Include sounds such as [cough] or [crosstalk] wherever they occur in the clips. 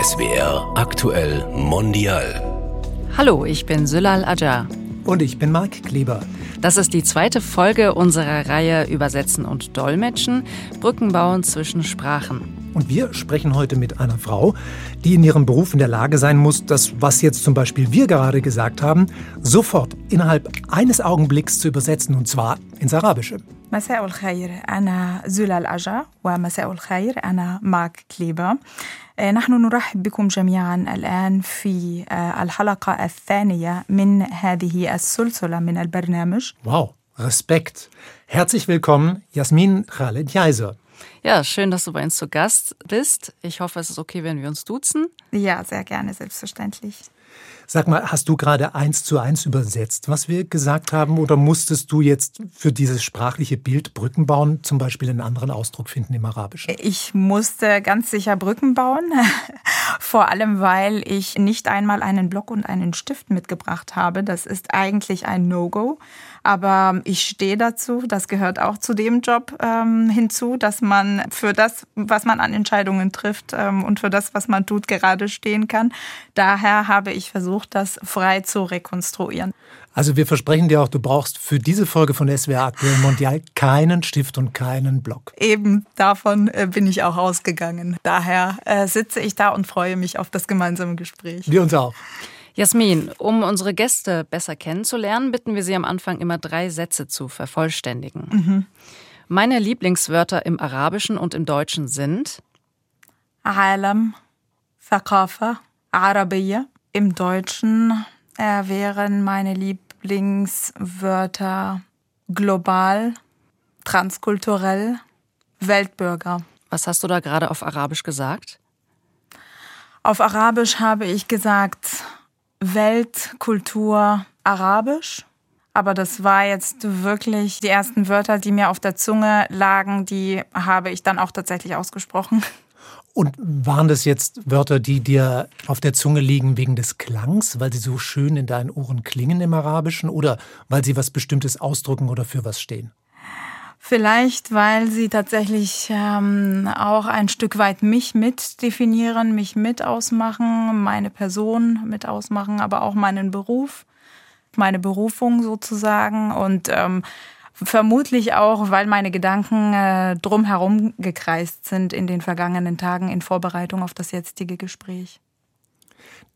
SWR aktuell mondial. Hallo, ich bin Sülal Ajar. Und ich bin Marc Kleber. Das ist die zweite Folge unserer Reihe Übersetzen und Dolmetschen, Brücken bauen zwischen Sprachen. Und wir sprechen heute mit einer Frau, die in ihrem Beruf in der Lage sein muss, das, was jetzt zum Beispiel wir gerade gesagt haben, sofort innerhalb eines Augenblicks zu übersetzen, und zwar ins Arabische. مساء الخير أنا زولا الأجا ومساء الخير أنا ماك كليبا نحن نرحب بكم جميعا الآن في الحلقة الثانية من هذه السلسلة من البرنامج Wow, Respekt. Herzlich willkommen, Jasmin Khaled Jaiser. Ja, schön, dass du bei uns zu Gast bist. Ich hoffe, es ist okay, wenn wir uns duzen. Ja, sehr gerne, selbstverständlich. Sag mal, hast du gerade eins zu eins übersetzt, was wir gesagt haben, oder musstest du jetzt für dieses sprachliche Bild Brücken bauen, zum Beispiel einen anderen Ausdruck finden im Arabischen? Ich musste ganz sicher Brücken bauen, [laughs] vor allem weil ich nicht einmal einen Block und einen Stift mitgebracht habe. Das ist eigentlich ein No-Go. Aber ich stehe dazu, das gehört auch zu dem Job ähm, hinzu, dass man für das, was man an Entscheidungen trifft ähm, und für das, was man tut, gerade stehen kann. Daher habe ich versucht, das frei zu rekonstruieren. Also wir versprechen dir auch, du brauchst für diese Folge von SWR Aktuell Mondial keinen Stift und keinen Block. Eben davon äh, bin ich auch ausgegangen. Daher äh, sitze ich da und freue mich auf das gemeinsame Gespräch. Wir uns auch. Jasmin, um unsere Gäste besser kennenzulernen, bitten wir sie am Anfang immer drei Sätze zu vervollständigen. Mhm. Meine Lieblingswörter im Arabischen und im Deutschen sind Alam, Thaqafa, Arabiya. Im Deutschen äh, wären meine Lieblingswörter global, transkulturell, Weltbürger. Was hast du da gerade auf Arabisch gesagt? Auf Arabisch habe ich gesagt Weltkultur Arabisch. Aber das war jetzt wirklich die ersten Wörter, die mir auf der Zunge lagen, die habe ich dann auch tatsächlich ausgesprochen. [laughs] Und waren das jetzt Wörter, die dir auf der Zunge liegen wegen des Klangs, weil sie so schön in deinen Ohren klingen im Arabischen oder weil sie was Bestimmtes ausdrücken oder für was stehen? Vielleicht, weil sie tatsächlich ähm, auch ein Stück weit mich mit definieren, mich mit ausmachen, meine Person mit ausmachen, aber auch meinen Beruf, meine Berufung sozusagen und ähm, vermutlich auch, weil meine Gedanken äh, drumherum gekreist sind in den vergangenen Tagen in Vorbereitung auf das jetzige Gespräch.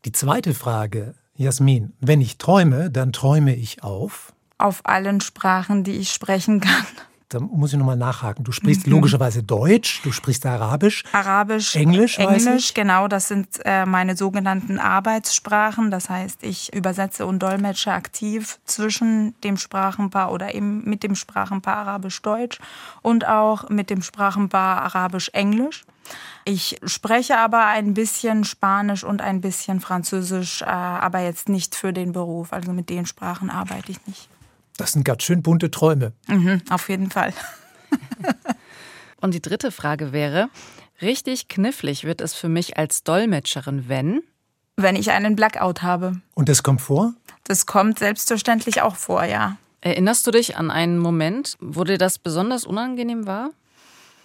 Die zweite Frage, Jasmin, wenn ich träume, dann träume ich auf? Auf allen Sprachen, die ich sprechen kann da muss ich nochmal nachhaken. Du sprichst mhm. logischerweise Deutsch, du sprichst Arabisch. Arabisch, Englisch, Englisch, genau. Das sind äh, meine sogenannten Arbeitssprachen. Das heißt, ich übersetze und dolmetsche aktiv zwischen dem Sprachenpaar oder eben mit dem Sprachenpaar Arabisch-Deutsch und auch mit dem Sprachenpaar Arabisch-Englisch. Ich spreche aber ein bisschen Spanisch und ein bisschen Französisch, äh, aber jetzt nicht für den Beruf. Also mit den Sprachen arbeite ich nicht. Das sind ganz schön bunte Träume. Mhm, auf jeden Fall. [laughs] Und die dritte Frage wäre, richtig knifflig wird es für mich als Dolmetscherin, wenn? Wenn ich einen Blackout habe. Und das kommt vor? Das kommt selbstverständlich auch vor, ja. Erinnerst du dich an einen Moment, wo dir das besonders unangenehm war?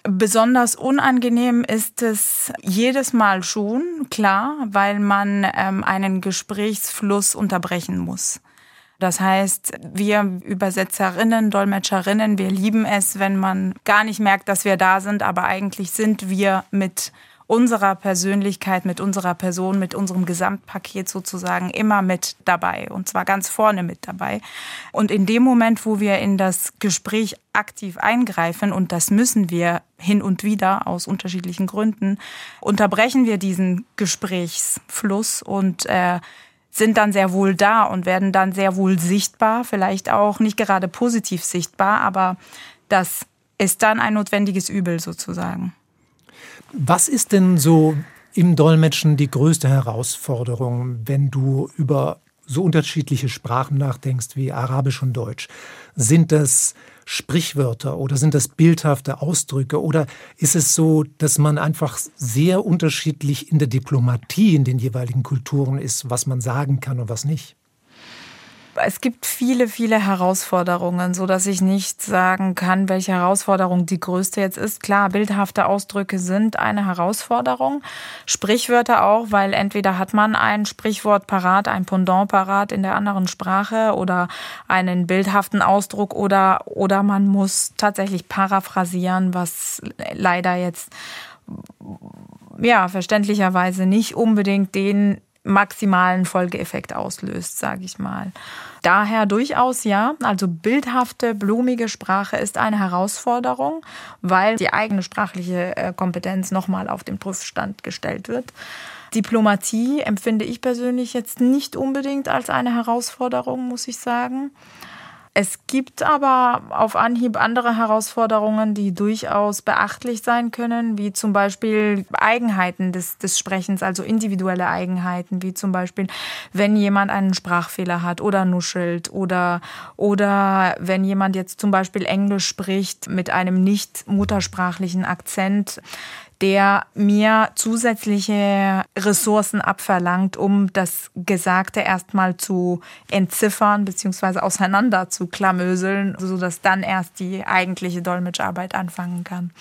Besonders unangenehm ist es jedes Mal schon, klar, weil man ähm, einen Gesprächsfluss unterbrechen muss. Das heißt, wir Übersetzerinnen, Dolmetscherinnen, wir lieben es, wenn man gar nicht merkt, dass wir da sind, aber eigentlich sind wir mit unserer Persönlichkeit, mit unserer Person, mit unserem Gesamtpaket sozusagen immer mit dabei und zwar ganz vorne mit dabei. Und in dem Moment, wo wir in das Gespräch aktiv eingreifen, und das müssen wir hin und wieder aus unterschiedlichen Gründen, unterbrechen wir diesen Gesprächsfluss und äh, sind dann sehr wohl da und werden dann sehr wohl sichtbar, vielleicht auch nicht gerade positiv sichtbar, aber das ist dann ein notwendiges Übel sozusagen. Was ist denn so im Dolmetschen die größte Herausforderung, wenn du über so unterschiedliche Sprachen nachdenkst wie Arabisch und Deutsch? Sind das Sprichwörter oder sind das bildhafte Ausdrücke oder ist es so, dass man einfach sehr unterschiedlich in der Diplomatie in den jeweiligen Kulturen ist, was man sagen kann und was nicht? Es gibt viele, viele Herausforderungen, so dass ich nicht sagen kann, welche Herausforderung die größte jetzt ist. Klar, bildhafte Ausdrücke sind eine Herausforderung. Sprichwörter auch, weil entweder hat man ein Sprichwort parat, ein Pendant parat in der anderen Sprache oder einen bildhaften Ausdruck oder, oder man muss tatsächlich paraphrasieren, was leider jetzt ja, verständlicherweise nicht unbedingt den maximalen Folgeeffekt auslöst, sage ich mal. Daher durchaus ja, also bildhafte, blumige Sprache ist eine Herausforderung, weil die eigene sprachliche äh, Kompetenz nochmal auf den Prüfstand gestellt wird. Diplomatie empfinde ich persönlich jetzt nicht unbedingt als eine Herausforderung, muss ich sagen. Es gibt aber auf Anhieb andere Herausforderungen, die durchaus beachtlich sein können, wie zum Beispiel Eigenheiten des, des Sprechens, also individuelle Eigenheiten, wie zum Beispiel, wenn jemand einen Sprachfehler hat oder nuschelt oder, oder wenn jemand jetzt zum Beispiel Englisch spricht mit einem nicht muttersprachlichen Akzent, der mir zusätzliche Ressourcen abverlangt, um das Gesagte erstmal zu entziffern bzw. auseinander zu klamöseln, sodass dann erst die eigentliche Dolmetscharbeit anfangen kann.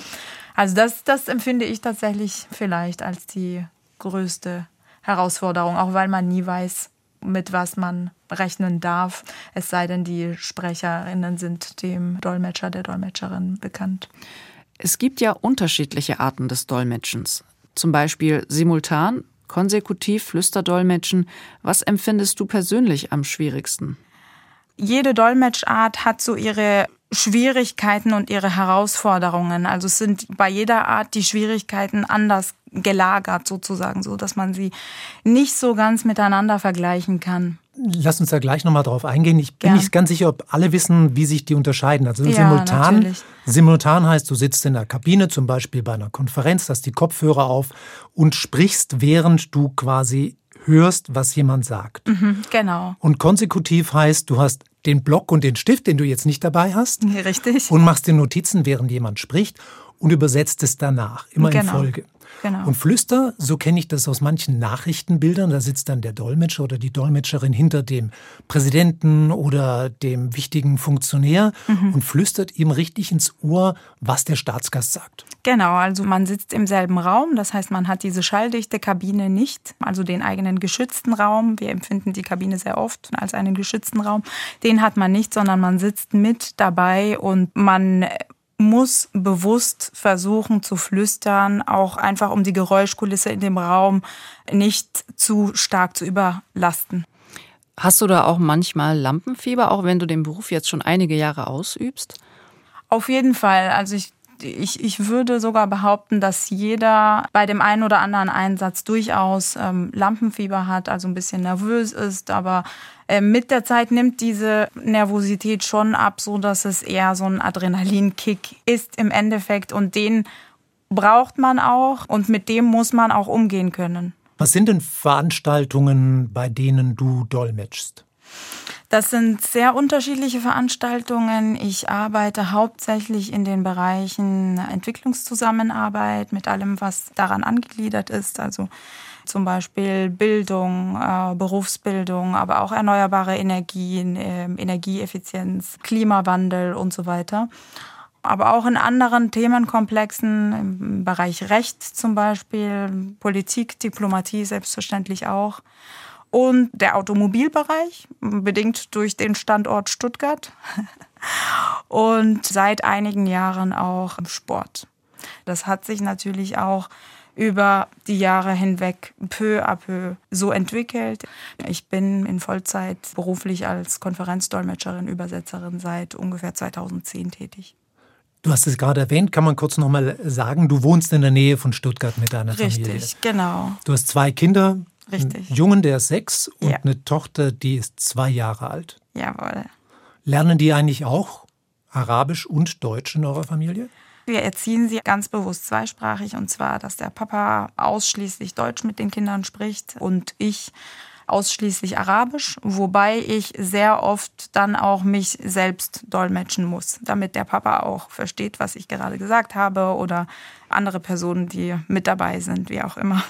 Also das, das empfinde ich tatsächlich vielleicht als die größte Herausforderung, auch weil man nie weiß, mit was man rechnen darf, es sei denn, die Sprecherinnen sind dem Dolmetscher, der Dolmetscherin bekannt. Es gibt ja unterschiedliche Arten des Dolmetschens. Zum Beispiel simultan, konsekutiv, Flüsterdolmetschen. Was empfindest du persönlich am schwierigsten? Jede Dolmetschart hat so ihre Schwierigkeiten und ihre Herausforderungen. Also sind bei jeder Art die Schwierigkeiten anders gelagert sozusagen, so dass man sie nicht so ganz miteinander vergleichen kann. Lass uns da gleich nochmal drauf eingehen. Ich bin ja. nicht ganz sicher, ob alle wissen, wie sich die unterscheiden. Also ja, simultan, natürlich. simultan heißt, du sitzt in der Kabine, zum Beispiel bei einer Konferenz, hast die Kopfhörer auf und sprichst, während du quasi hörst, was jemand sagt. Mhm, genau. Und konsekutiv heißt, du hast den Block und den Stift, den du jetzt nicht dabei hast. [laughs] Richtig. Und machst dir Notizen, während jemand spricht und übersetzt es danach, immer genau. in Folge. Genau. Und Flüster, so kenne ich das aus manchen Nachrichtenbildern, da sitzt dann der Dolmetscher oder die Dolmetscherin hinter dem Präsidenten oder dem wichtigen Funktionär mhm. und flüstert ihm richtig ins Ohr, was der Staatsgast sagt. Genau, also man sitzt im selben Raum, das heißt, man hat diese schalldichte Kabine nicht, also den eigenen geschützten Raum. Wir empfinden die Kabine sehr oft als einen geschützten Raum. Den hat man nicht, sondern man sitzt mit dabei und man muss bewusst versuchen zu flüstern, auch einfach um die Geräuschkulisse in dem Raum nicht zu stark zu überlasten. Hast du da auch manchmal Lampenfieber, auch wenn du den Beruf jetzt schon einige Jahre ausübst? Auf jeden Fall. Also ich ich, ich würde sogar behaupten, dass jeder bei dem einen oder anderen Einsatz durchaus ähm, Lampenfieber hat, also ein bisschen nervös ist, aber äh, mit der Zeit nimmt diese Nervosität schon ab, so dass es eher so ein Adrenalinkick ist im Endeffekt und den braucht man auch und mit dem muss man auch umgehen können. Was sind denn Veranstaltungen, bei denen du dolmetschst? Das sind sehr unterschiedliche Veranstaltungen. Ich arbeite hauptsächlich in den Bereichen Entwicklungszusammenarbeit mit allem, was daran angegliedert ist. Also zum Beispiel Bildung, äh, Berufsbildung, aber auch erneuerbare Energien, äh, Energieeffizienz, Klimawandel und so weiter. Aber auch in anderen Themenkomplexen, im Bereich Recht zum Beispiel, Politik, Diplomatie selbstverständlich auch und der Automobilbereich, bedingt durch den Standort Stuttgart [laughs] und seit einigen Jahren auch im Sport. Das hat sich natürlich auch über die Jahre hinweg peu à peu so entwickelt. Ich bin in Vollzeit beruflich als Konferenzdolmetscherin, Übersetzerin seit ungefähr 2010 tätig. Du hast es gerade erwähnt, kann man kurz nochmal sagen, du wohnst in der Nähe von Stuttgart mit deiner Richtig, Familie. Richtig, genau. Du hast zwei Kinder, Richtig. Einen Jungen, der ist sechs und ja. eine Tochter, die ist zwei Jahre alt. Jawohl. Lernen die eigentlich auch Arabisch und Deutsch in eurer Familie? Wir erziehen sie ganz bewusst zweisprachig und zwar, dass der Papa ausschließlich Deutsch mit den Kindern spricht und ich ausschließlich Arabisch, wobei ich sehr oft dann auch mich selbst dolmetschen muss, damit der Papa auch versteht, was ich gerade gesagt habe oder andere Personen, die mit dabei sind, wie auch immer.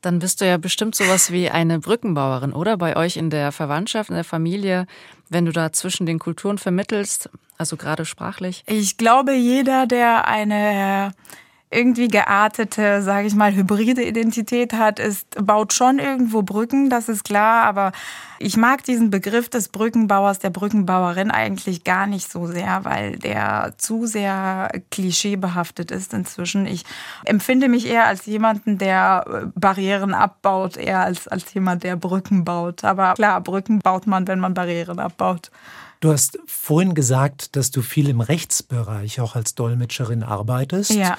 Dann bist du ja bestimmt sowas wie eine Brückenbauerin, oder? Bei euch in der Verwandtschaft, in der Familie, wenn du da zwischen den Kulturen vermittelst, also gerade sprachlich. Ich glaube, jeder, der eine irgendwie geartete, sage ich mal, hybride Identität hat, ist, baut schon irgendwo Brücken, das ist klar, aber ich mag diesen Begriff des Brückenbauers, der Brückenbauerin eigentlich gar nicht so sehr, weil der zu sehr klischeebehaftet ist inzwischen. Ich empfinde mich eher als jemanden, der äh, Barrieren abbaut, eher als, als jemand, der Brücken baut. Aber klar, Brücken baut man, wenn man Barrieren abbaut. Du hast vorhin gesagt, dass du viel im Rechtsbereich auch als Dolmetscherin arbeitest. Ja.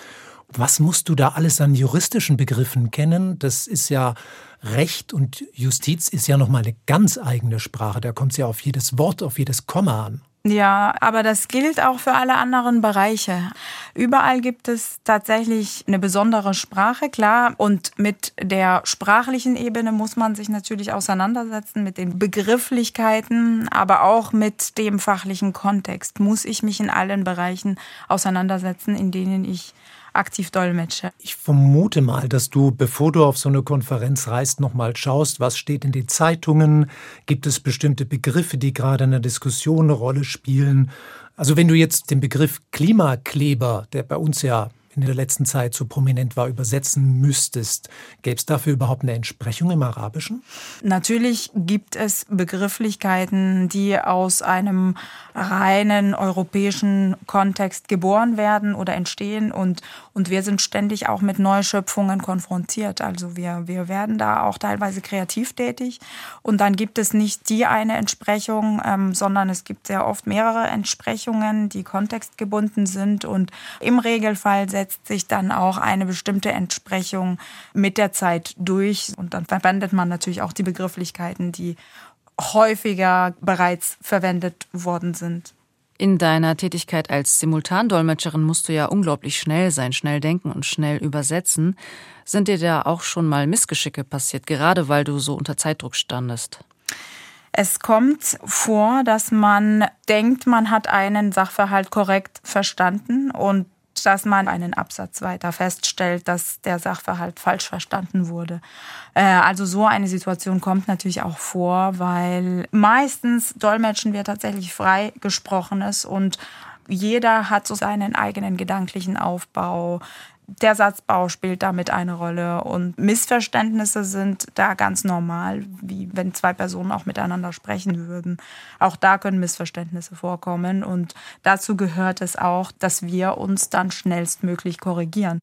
Was musst du da alles an juristischen Begriffen kennen? Das ist ja Recht und Justiz ist ja noch mal eine ganz eigene Sprache. Da kommt es ja auf jedes Wort, auf jedes Komma an. Ja, aber das gilt auch für alle anderen Bereiche. Überall gibt es tatsächlich eine besondere Sprache, klar. Und mit der sprachlichen Ebene muss man sich natürlich auseinandersetzen, mit den Begrifflichkeiten, aber auch mit dem fachlichen Kontext muss ich mich in allen Bereichen auseinandersetzen, in denen ich aktiv dolmetsche. Ich vermute mal, dass du, bevor du auf so eine Konferenz reist, nochmal schaust, was steht in den Zeitungen, gibt es bestimmte Begriffe, die gerade in der Diskussion eine Rolle spielen. Also wenn du jetzt den Begriff Klimakleber, der bei uns ja in der letzten Zeit so prominent war, übersetzen müsstest. Gäbe es dafür überhaupt eine Entsprechung im Arabischen? Natürlich gibt es Begrifflichkeiten, die aus einem reinen europäischen Kontext geboren werden oder entstehen und, und wir sind ständig auch mit Neuschöpfungen konfrontiert. Also wir, wir werden da auch teilweise kreativ tätig und dann gibt es nicht die eine Entsprechung, ähm, sondern es gibt sehr oft mehrere Entsprechungen, die kontextgebunden sind und im Regelfall setzt sich dann auch eine bestimmte Entsprechung mit der Zeit durch. Und dann verwendet man natürlich auch die Begrifflichkeiten, die häufiger bereits verwendet worden sind. In deiner Tätigkeit als Simultandolmetscherin musst du ja unglaublich schnell sein, schnell denken und schnell übersetzen. Sind dir da auch schon mal Missgeschicke passiert, gerade weil du so unter Zeitdruck standest? Es kommt vor, dass man denkt, man hat einen Sachverhalt korrekt verstanden und dass man einen Absatz weiter feststellt, dass der Sachverhalt falsch verstanden wurde. Äh, also so eine Situation kommt natürlich auch vor, weil meistens dolmetschen wir tatsächlich frei gesprochenes und jeder hat so seinen eigenen gedanklichen Aufbau der Satzbau spielt damit eine Rolle und Missverständnisse sind da ganz normal, wie wenn zwei Personen auch miteinander sprechen würden. Auch da können Missverständnisse vorkommen und dazu gehört es auch, dass wir uns dann schnellstmöglich korrigieren.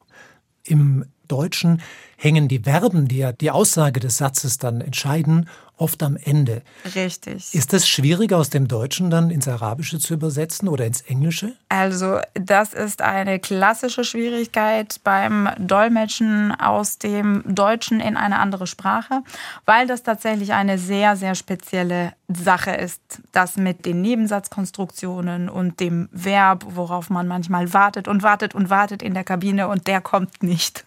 Im Deutschen hängen die Verben, die ja die Aussage des Satzes dann entscheiden, oft am Ende. Richtig. Ist es schwieriger aus dem Deutschen dann ins Arabische zu übersetzen oder ins Englische? Also das ist eine klassische Schwierigkeit beim Dolmetschen aus dem Deutschen in eine andere Sprache, weil das tatsächlich eine sehr, sehr spezielle Sache ist. Das mit den Nebensatzkonstruktionen und dem Verb, worauf man manchmal wartet und wartet und wartet in der Kabine und der kommt nicht.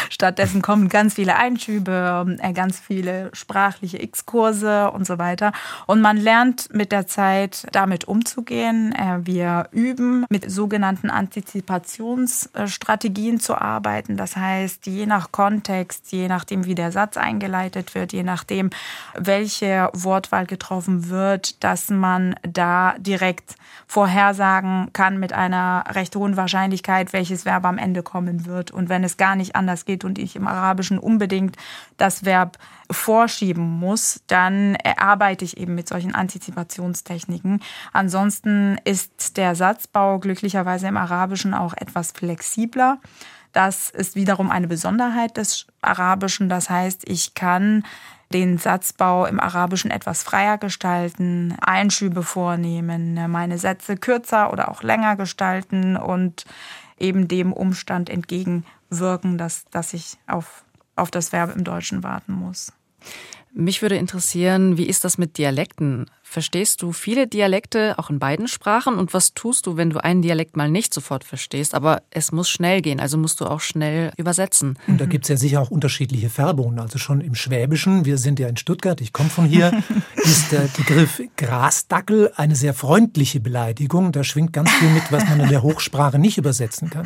Stattdessen kommen ganz viele Einschübe, äh, ganz viele sprachliche X-Kurse und so weiter. Und man lernt mit der Zeit damit umzugehen. Äh, wir üben mit sogenannten Antizipationsstrategien zu arbeiten. Das heißt, je nach Kontext, je nachdem, wie der Satz eingeleitet wird, je nachdem, welche Wortwahl getroffen wird, dass man da direkt vorhersagen kann mit einer recht hohen Wahrscheinlichkeit, welches Verb am Ende kommen wird. Und wenn es gar nicht anders geht und ich im Arabischen unbedingt das Verb vorschieben muss, dann arbeite ich eben mit solchen Antizipationstechniken. Ansonsten ist der Satzbau glücklicherweise im Arabischen auch etwas flexibler. Das ist wiederum eine Besonderheit des Arabischen. Das heißt, ich kann den Satzbau im Arabischen etwas freier gestalten, Einschübe vornehmen, meine Sätze kürzer oder auch länger gestalten und eben dem Umstand entgegenwirken, dass, dass ich auf, auf das Verb im Deutschen warten muss. Mich würde interessieren, wie ist das mit Dialekten? Verstehst du viele Dialekte auch in beiden Sprachen? Und was tust du, wenn du einen Dialekt mal nicht sofort verstehst? Aber es muss schnell gehen, also musst du auch schnell übersetzen. Und da gibt es ja sicher auch unterschiedliche Färbungen. Also schon im Schwäbischen, wir sind ja in Stuttgart, ich komme von hier, [laughs] ist der Begriff Grasdackel eine sehr freundliche Beleidigung. Da schwingt ganz viel mit, was man in der Hochsprache nicht übersetzen kann.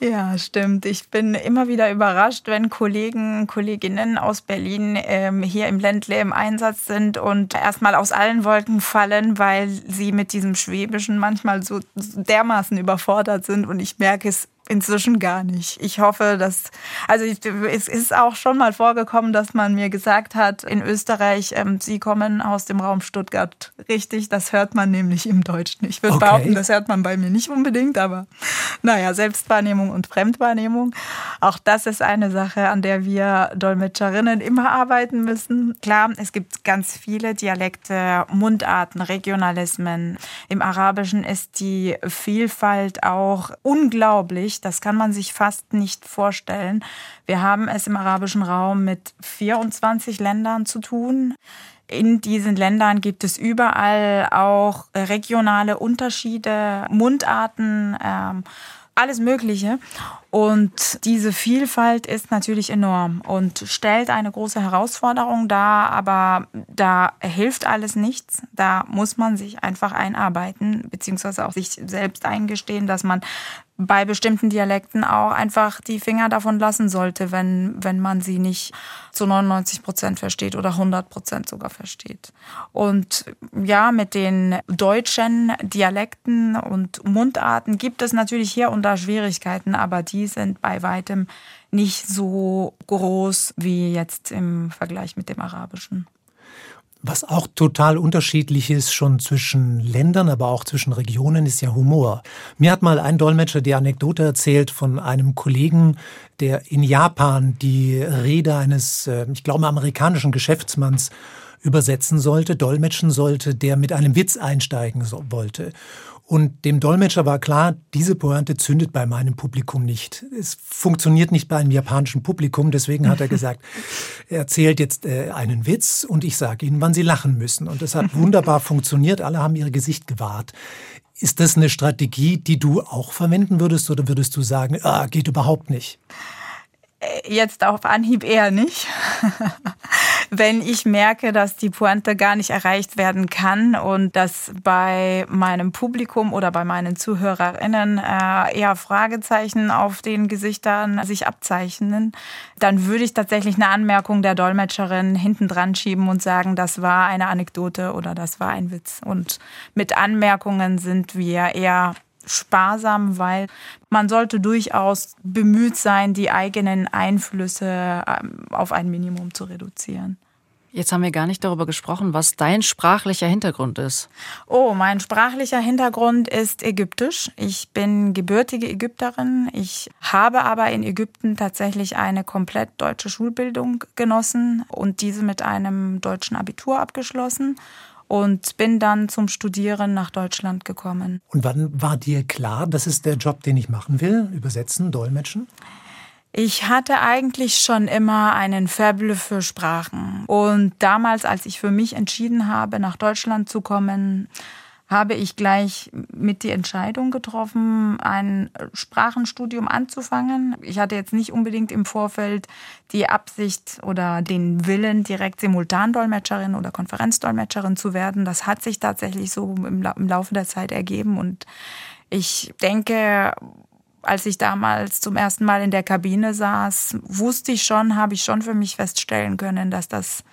Ja, stimmt. Ich bin immer wieder überrascht, wenn Kollegen, Kolleginnen aus Berlin ähm, hier im Ländle im Einsatz sind und erstmal aus allen Wolken fallen, weil sie mit diesem Schwäbischen manchmal so dermaßen überfordert sind. Und ich merke es inzwischen gar nicht. Ich hoffe, dass, also es ist auch schon mal vorgekommen, dass man mir gesagt hat, in Österreich, ähm, Sie kommen aus dem Raum Stuttgart. Richtig, das hört man nämlich im Deutschen. Ich würde okay. behaupten, das hört man bei mir nicht unbedingt, aber naja, Selbstwahrnehmung und Fremdwahrnehmung. Auch das ist eine Sache, an der wir Dolmetscherinnen immer arbeiten müssen. Klar, es gibt ganz viele Dialekte, Mundarten, Regionalismen. Im Arabischen ist die Vielfalt auch unglaublich das kann man sich fast nicht vorstellen. Wir haben es im arabischen Raum mit 24 Ländern zu tun. In diesen Ländern gibt es überall auch regionale Unterschiede, Mundarten, ähm, alles Mögliche. Und diese Vielfalt ist natürlich enorm und stellt eine große Herausforderung dar, aber da hilft alles nichts. Da muss man sich einfach einarbeiten, beziehungsweise auch sich selbst eingestehen, dass man bei bestimmten Dialekten auch einfach die Finger davon lassen sollte, wenn, wenn man sie nicht zu 99 Prozent versteht oder 100 Prozent sogar versteht. Und ja, mit den deutschen Dialekten und Mundarten gibt es natürlich hier und da Schwierigkeiten, aber die sind bei weitem nicht so groß wie jetzt im Vergleich mit dem Arabischen. Was auch total unterschiedlich ist, schon zwischen Ländern, aber auch zwischen Regionen, ist ja Humor. Mir hat mal ein Dolmetscher die Anekdote erzählt von einem Kollegen, der in Japan die Rede eines, äh, ich glaube, amerikanischen Geschäftsmanns übersetzen sollte, dolmetschen sollte, der mit einem Witz einsteigen wollte. Und dem Dolmetscher war klar, diese Pointe zündet bei meinem Publikum nicht. Es funktioniert nicht bei einem japanischen Publikum. Deswegen hat er [laughs] gesagt, er erzählt jetzt äh, einen Witz und ich sage Ihnen, wann Sie lachen müssen. Und es hat wunderbar funktioniert. Alle haben ihr Gesicht gewahrt. Ist das eine Strategie, die du auch verwenden würdest oder würdest du sagen, ah, geht überhaupt nicht? Äh, jetzt auf Anhieb eher nicht. [laughs] Wenn ich merke, dass die Pointe gar nicht erreicht werden kann und dass bei meinem Publikum oder bei meinen ZuhörerInnen äh, eher Fragezeichen auf den Gesichtern sich abzeichnen, dann würde ich tatsächlich eine Anmerkung der Dolmetscherin hinten dran schieben und sagen, das war eine Anekdote oder das war ein Witz. Und mit Anmerkungen sind wir eher sparsam, weil man sollte durchaus bemüht sein, die eigenen Einflüsse ähm, auf ein Minimum zu reduzieren. Jetzt haben wir gar nicht darüber gesprochen, was dein sprachlicher Hintergrund ist. Oh, mein sprachlicher Hintergrund ist ägyptisch. Ich bin gebürtige Ägypterin. Ich habe aber in Ägypten tatsächlich eine komplett deutsche Schulbildung genossen und diese mit einem deutschen Abitur abgeschlossen und bin dann zum Studieren nach Deutschland gekommen. Und wann war dir klar, das ist der Job, den ich machen will? Übersetzen, dolmetschen? Ich hatte eigentlich schon immer einen Faible für Sprachen. Und damals, als ich für mich entschieden habe, nach Deutschland zu kommen, habe ich gleich mit die Entscheidung getroffen, ein Sprachenstudium anzufangen. Ich hatte jetzt nicht unbedingt im Vorfeld die Absicht oder den Willen, direkt Simultandolmetscherin oder Konferenzdolmetscherin zu werden. Das hat sich tatsächlich so im, Laufe der Zeit ergeben und ich denke, als ich damals zum ersten Mal in der Kabine saß, wusste ich schon, habe ich schon für mich feststellen können, dass das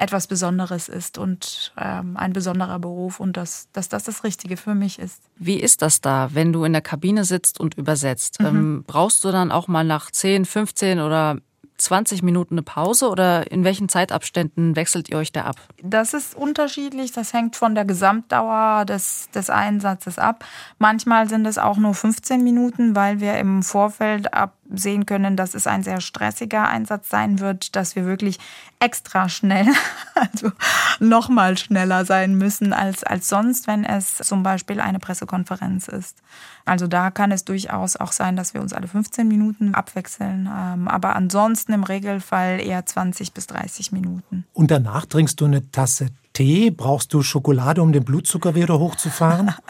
etwas Besonderes ist und ähm, ein besonderer Beruf und dass, dass das das Richtige für mich ist. Wie ist das da, wenn du in der Kabine sitzt und übersetzt? Mhm. Ähm, brauchst du dann auch mal nach 10, 15 oder 20 Minuten eine Pause oder in welchen Zeitabständen wechselt ihr euch da ab? Das ist unterschiedlich. Das hängt von der Gesamtdauer des, des Einsatzes ab. Manchmal sind es auch nur 15 Minuten, weil wir im Vorfeld absehen können, dass es ein sehr stressiger Einsatz sein wird, dass wir wirklich extra schnell, [laughs] also nochmal schneller sein müssen als, als sonst, wenn es zum Beispiel eine Pressekonferenz ist. Also da kann es durchaus auch sein, dass wir uns alle 15 Minuten abwechseln. Ähm, aber ansonsten im Regelfall eher 20 bis 30 Minuten. Und danach trinkst du eine Tasse Tee? Brauchst du Schokolade, um den Blutzucker wieder hochzufahren? [laughs]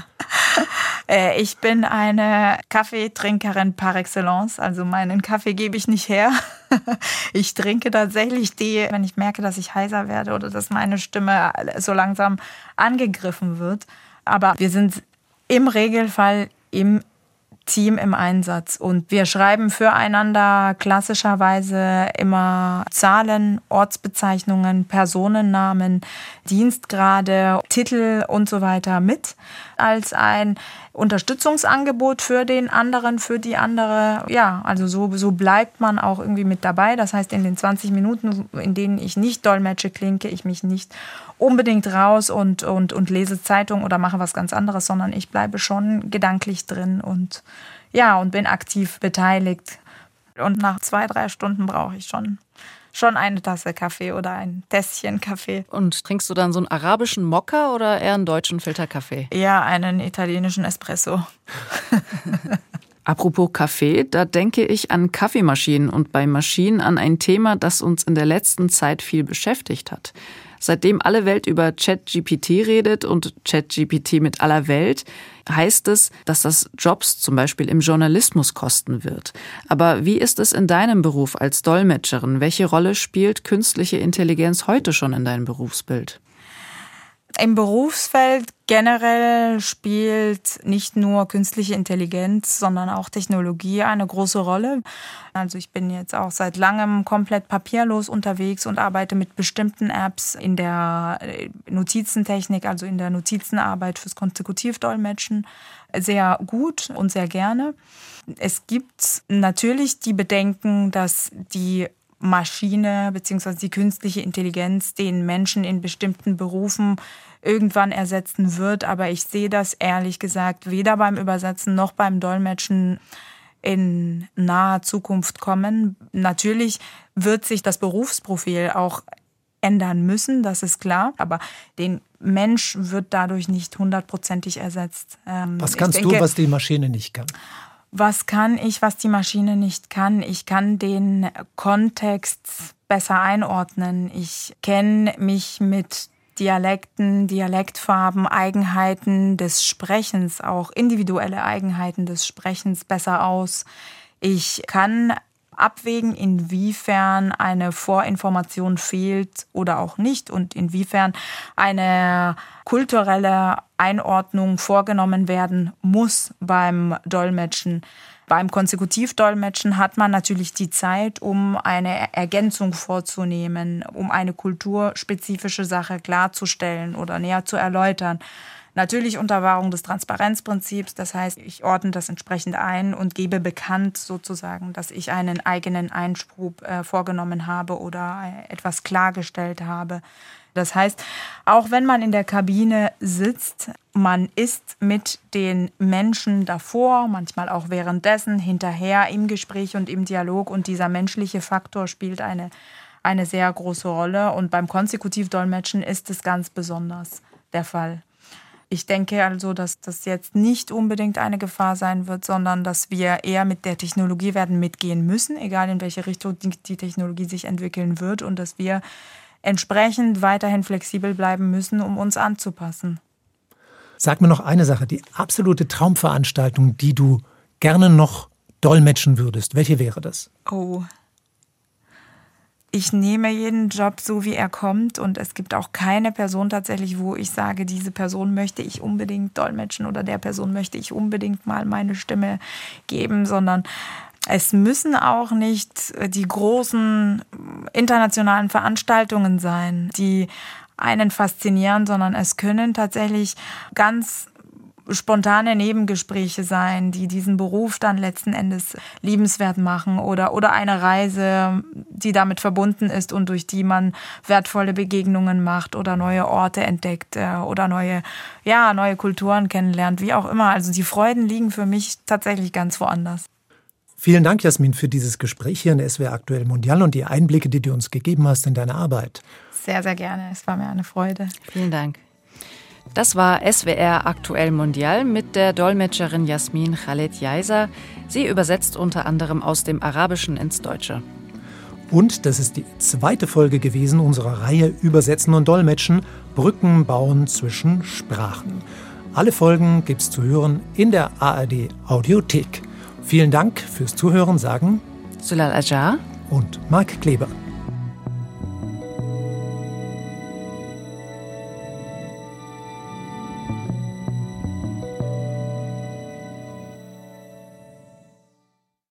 Äh, ich bin eine Kaffeetrinkerin par excellence. Also meinen Kaffee gebe ich nicht her. [laughs] Ich trinke tatsächlich Tee, wenn ich merke, dass ich heiser werde oder dass meine Stimme so langsam angegriffen wird. Aber wir sind im Regelfall im Team im Einsatz und wir schreiben füreinander klassischerweise immer Zahlen, Ortsbezeichnungen, Personennamen, Dienstgrade, Titel und so weiter mit als ein Unterstützungsangebot für den anderen, für die andere. Ja, also so, so bleibt man auch irgendwie mit dabei. Das heißt, in den 20 Minuten, in denen ich nicht dolmetsche, klinke ich mich nicht unbedingt raus und, und, und lese Zeitung oder mache was ganz anderes, sondern ich bleibe schon gedanklich drin und ja, und bin aktiv beteiligt. Und nach zwei, drei Stunden brauche ich schon schon eine Tasse Kaffee oder ein Tässchen Kaffee. Und trinkst du dann so einen arabischen Mokka oder eher einen deutschen Filterkaffee? Ja, einen italienischen Espresso. [laughs] Apropos Kaffee, da denke ich an Kaffeemaschinen und bei Maschinen an ein Thema, das uns in der letzten Zeit viel beschäftigt hat. Seitdem alle Welt über ChatGPT redet und ChatGPT mit aller Welt, heißt es, dass das Jobs zum Beispiel im Journalismus kosten wird. Aber wie ist es in deinem Beruf als Dolmetscherin? Welche Rolle spielt künstliche Intelligenz heute schon in deinem Berufsbild? Im Berufsfeld generell spielt nicht nur künstliche Intelligenz, sondern auch Technologie eine große Rolle. Also ich bin jetzt auch seit langem komplett papierlos unterwegs und arbeite mit bestimmten Apps in der äh, Notizentechnik, also in der Notizenarbeit fürs Konsekutivdolmetschen sehr gut und sehr gerne. Es gibt natürlich die Bedenken, dass die Maschine bzw. die künstliche Intelligenz den Menschen in bestimmten Berufen irgendwann ersetzen wird. Aber ich sehe das ehrlich gesagt weder beim Übersetzen noch beim Dolmetschen in naher Zukunft kommen. Natürlich wird sich das Berufsprofil auch ändern müssen, das ist klar. Aber den Mensch wird dadurch nicht hundertprozentig ersetzt. Ähm, was kannst denke, du, was die Maschine nicht kann? Was kann ich, was die Maschine nicht kann? Ich kann den Kontext besser einordnen. Ich kenne mich mit Dialekten, Dialektfarben, Eigenheiten des Sprechens, auch individuelle Eigenheiten des Sprechens besser aus. Ich kann abwägen, inwiefern eine Vorinformation fehlt oder auch nicht und inwiefern eine kulturelle Einordnung vorgenommen werden muss beim Dolmetschen. Beim Konsekutivdolmetschen hat man natürlich die Zeit, um eine Ergänzung vorzunehmen, um eine kulturspezifische Sache klarzustellen oder näher zu erläutern. Natürlich unter Wahrung des Transparenzprinzips. Das heißt, ich ordne das entsprechend ein und gebe bekannt sozusagen, dass ich einen eigenen Einspruch äh, vorgenommen habe oder äh, etwas klargestellt habe. Das heißt, auch wenn man in der Kabine sitzt, man ist mit den Menschen davor, manchmal auch währenddessen, hinterher im Gespräch und im Dialog. Und dieser menschliche Faktor spielt eine, eine sehr große Rolle. Und beim Konsekutivdolmetschen ist es ganz besonders der Fall. Ich denke also, dass das jetzt nicht unbedingt eine Gefahr sein wird, sondern dass wir eher mit der Technologie werden mitgehen müssen, egal in welche Richtung die Technologie sich entwickeln wird. Und dass wir entsprechend weiterhin flexibel bleiben müssen, um uns anzupassen. Sag mir noch eine Sache, die absolute Traumveranstaltung, die du gerne noch dolmetschen würdest. Welche wäre das? Oh, ich nehme jeden Job so, wie er kommt und es gibt auch keine Person tatsächlich, wo ich sage, diese Person möchte ich unbedingt dolmetschen oder der Person möchte ich unbedingt mal meine Stimme geben, sondern es müssen auch nicht die großen internationalen Veranstaltungen sein, die einen faszinieren, sondern es können tatsächlich ganz spontane Nebengespräche sein, die diesen Beruf dann letzten Endes liebenswert machen oder, oder eine Reise, die damit verbunden ist und durch die man wertvolle Begegnungen macht oder neue Orte entdeckt äh, oder neue, ja, neue Kulturen kennenlernt, wie auch immer. Also die Freuden liegen für mich tatsächlich ganz woanders. Vielen Dank, Jasmin, für dieses Gespräch hier in der SWR Aktuell Mondial und die Einblicke, die du uns gegeben hast in deine Arbeit. Sehr, sehr gerne. Es war mir eine Freude. Vielen Dank. Das war SWR Aktuell Mondial mit der Dolmetscherin Jasmin Khaled Jaiser. Sie übersetzt unter anderem aus dem Arabischen ins Deutsche. Und das ist die zweite Folge gewesen unserer Reihe Übersetzen und Dolmetschen, Brücken bauen zwischen Sprachen. Alle Folgen gibt's zu hören in der ARD Audiothek. Vielen Dank fürs Zuhören, sagen Sulal Ajar und Marc Kleber.